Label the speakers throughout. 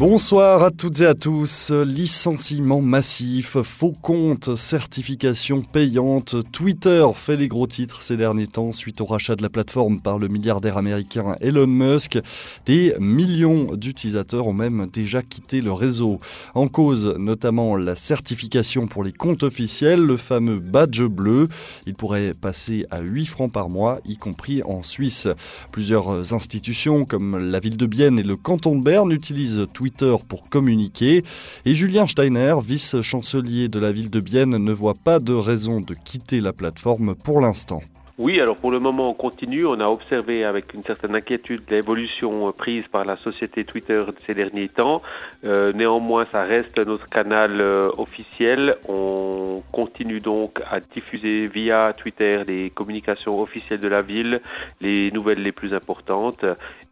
Speaker 1: Bonsoir à toutes et à tous. Licenciement massif, faux comptes, certification payante. Twitter fait les gros titres ces derniers temps suite au rachat de la plateforme par le milliardaire américain Elon Musk. Des millions d'utilisateurs ont même déjà quitté le réseau. En cause notamment la certification pour les comptes officiels, le fameux badge bleu. Il pourrait passer à 8 francs par mois, y compris en Suisse. Plusieurs institutions comme la ville de Bienne et le canton de Berne utilisent Twitter pour communiquer. Et Julien Steiner, vice-chancelier de la ville de Bienne, ne voit pas de raison de quitter la plateforme pour l'instant.
Speaker 2: Oui, alors pour le moment, on continue. On a observé avec une certaine inquiétude l'évolution euh, prise par la société Twitter ces derniers temps. Euh, néanmoins, ça reste notre canal euh, officiel. On continue donc à diffuser via Twitter les communications officielles de la ville, les nouvelles les plus importantes.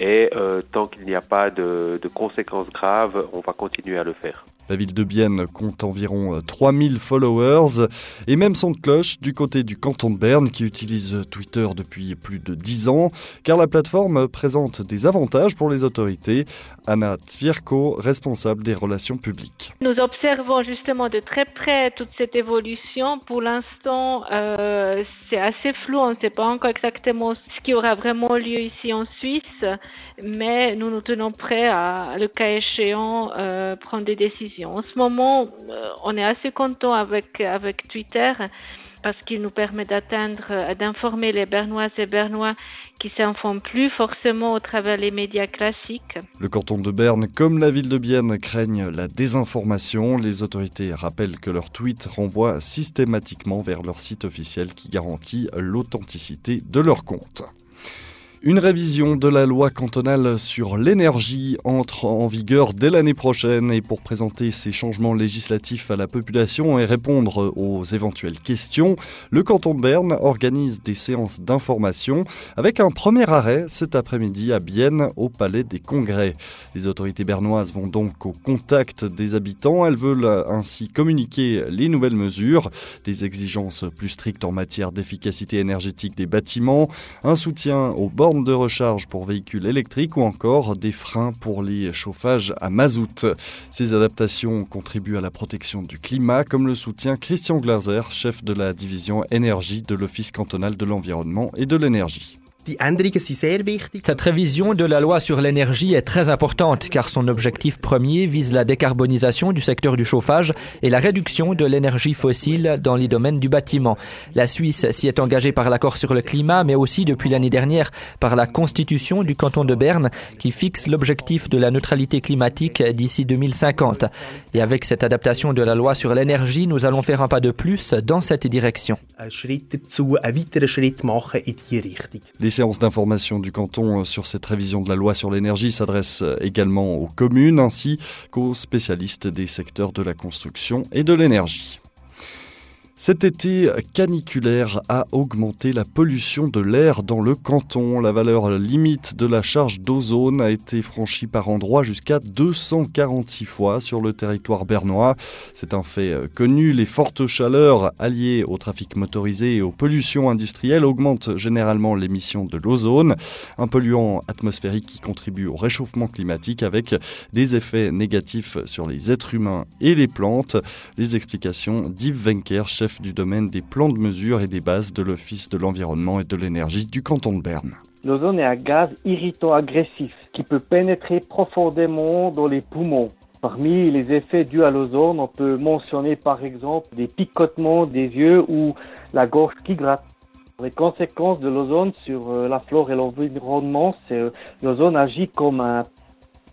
Speaker 2: Et tant qu'il n'y a pas de, de conséquences graves, on va continuer à le faire.
Speaker 1: La ville de Bienne compte environ 3000 followers et même son cloche du côté du canton de Berne qui utilise Twitter depuis plus de 10 ans, car la plateforme présente des avantages pour les autorités. Anna Tvierko, responsable des relations publiques.
Speaker 3: Nous observons justement de très près toute cette évolution. Pour l'instant, euh, c'est assez flou, on ne sait pas encore exactement ce qui aura vraiment lieu ici en Suisse, mais nous nous tenons prêts à, le cas échéant, euh, prendre des décisions. En ce moment, euh, on est assez content avec, Twitter parce qu'il nous permet d'atteindre, euh, d'informer les Bernoises et Bernois qui s'informent plus forcément au travers des médias classiques.
Speaker 1: Le canton de Berne, comme la ville de Bienne, craignent la désinformation. Les autorités rappellent que leurs tweets renvoient systématiquement vers leur site officiel qui garantit l'authenticité de leur compte. Une révision de la loi cantonale sur l'énergie entre en vigueur dès l'année prochaine et pour présenter ces changements législatifs à la population et répondre aux éventuelles questions, le canton de Berne organise des séances d'information avec un premier arrêt cet après-midi à Bienne au Palais des Congrès. Les autorités bernoises vont donc au contact des habitants. Elles veulent ainsi communiquer les nouvelles mesures, des exigences plus strictes en matière d'efficacité énergétique des bâtiments, un soutien aux bords de recharge pour véhicules électriques ou encore des freins pour les chauffages à mazout. Ces adaptations contribuent à la protection du climat, comme le soutient Christian Glaser, chef de la division énergie de l'Office cantonal de l'environnement et de l'énergie.
Speaker 4: Cette révision de la loi sur l'énergie est très importante car son objectif premier vise la décarbonisation du secteur du chauffage et la réduction de l'énergie fossile dans les domaines du bâtiment. La Suisse s'y est engagée par l'accord sur le climat mais aussi depuis l'année dernière par la constitution du canton de Berne qui fixe l'objectif de la neutralité climatique d'ici 2050. Et avec cette adaptation de la loi sur l'énergie, nous allons faire un pas de plus dans cette direction.
Speaker 1: Les séances d'information du canton euh, sur cette révision de la loi sur l'énergie s'adressent euh, également aux communes ainsi qu'aux spécialistes des secteurs de la construction et de l'énergie. Cet été caniculaire a augmenté la pollution de l'air dans le canton. La valeur limite de la charge d'ozone a été franchie par endroits jusqu'à 246 fois sur le territoire bernois. C'est un fait connu. Les fortes chaleurs alliées au trafic motorisé et aux pollutions industrielles augmentent généralement l'émission de l'ozone, un polluant atmosphérique qui contribue au réchauffement climatique avec des effets négatifs sur les êtres humains et les plantes. Les explications d'Yves Wenker, chef du domaine des plans de mesure et des bases de l'Office de l'environnement et de l'énergie du canton de Berne.
Speaker 5: L'ozone est un gaz irritant agressif qui peut pénétrer profondément dans les poumons. Parmi les effets dus à l'ozone, on peut mentionner par exemple des picotements des yeux ou la gorge qui gratte. Les conséquences de l'ozone sur euh, la flore et l'environnement, c'est euh, l'ozone agit comme un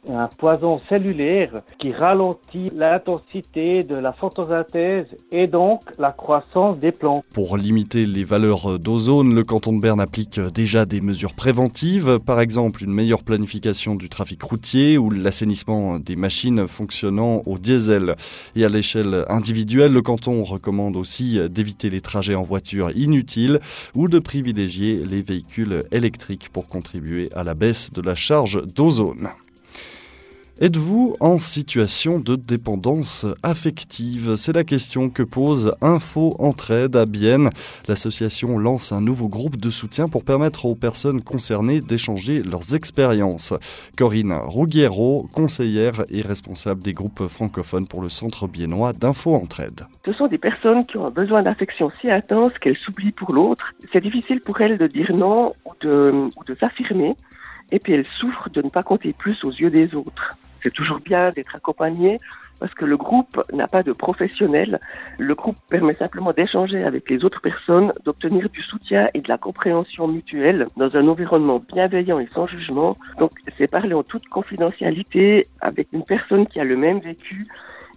Speaker 5: un poison cellulaire qui ralentit l'intensité de la photosynthèse et donc la croissance des plantes.
Speaker 1: Pour limiter les valeurs d'ozone, le canton de Berne applique déjà des mesures préventives, par exemple une meilleure planification du trafic routier ou l'assainissement des machines fonctionnant au diesel. Et à l'échelle individuelle, le canton recommande aussi d'éviter les trajets en voiture inutiles ou de privilégier les véhicules électriques pour contribuer à la baisse de la charge d'ozone. Êtes-vous en situation de dépendance affective? C'est la question que pose Info Entraide à Bienne. L'association lance un nouveau groupe de soutien pour permettre aux personnes concernées d'échanger leurs expériences. Corinne Ruggiero, conseillère et responsable des groupes francophones pour le Centre biennois d'Info Entraide.
Speaker 6: Ce sont des personnes qui ont besoin d'affection si intense qu'elles s'oublient pour l'autre. C'est difficile pour elles de dire non ou de s'affirmer. Et puis elles souffrent de ne pas compter plus aux yeux des autres. C'est toujours bien d'être accompagné parce que le groupe n'a pas de professionnel. Le groupe permet simplement d'échanger avec les autres personnes, d'obtenir du soutien et de la compréhension mutuelle dans un environnement bienveillant et sans jugement. Donc c'est parler en toute confidentialité avec une personne qui a le même vécu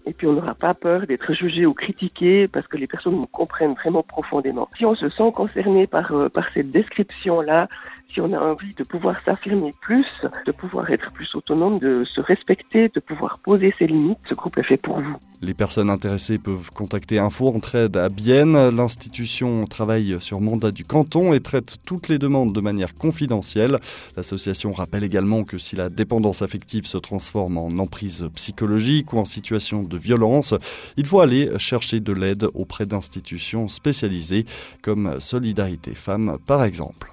Speaker 6: et puis on n'aura pas peur d'être jugé ou critiqué parce que les personnes nous comprennent vraiment profondément. Si on se sent concerné par, euh, par cette description-là, si on a envie de pouvoir s'affirmer plus, de pouvoir être plus autonome, de se respecter, de pouvoir poser ses limites, ce groupe est fait pour vous.
Speaker 1: Les personnes intéressées peuvent contacter Info Entraide à Bienne. L'institution travaille sur mandat du canton et traite toutes les demandes de manière confidentielle. L'association rappelle également que si la dépendance affective se transforme en emprise psychologique ou en situation de violence, il faut aller chercher de l'aide auprès d'institutions spécialisées comme Solidarité Femmes par exemple.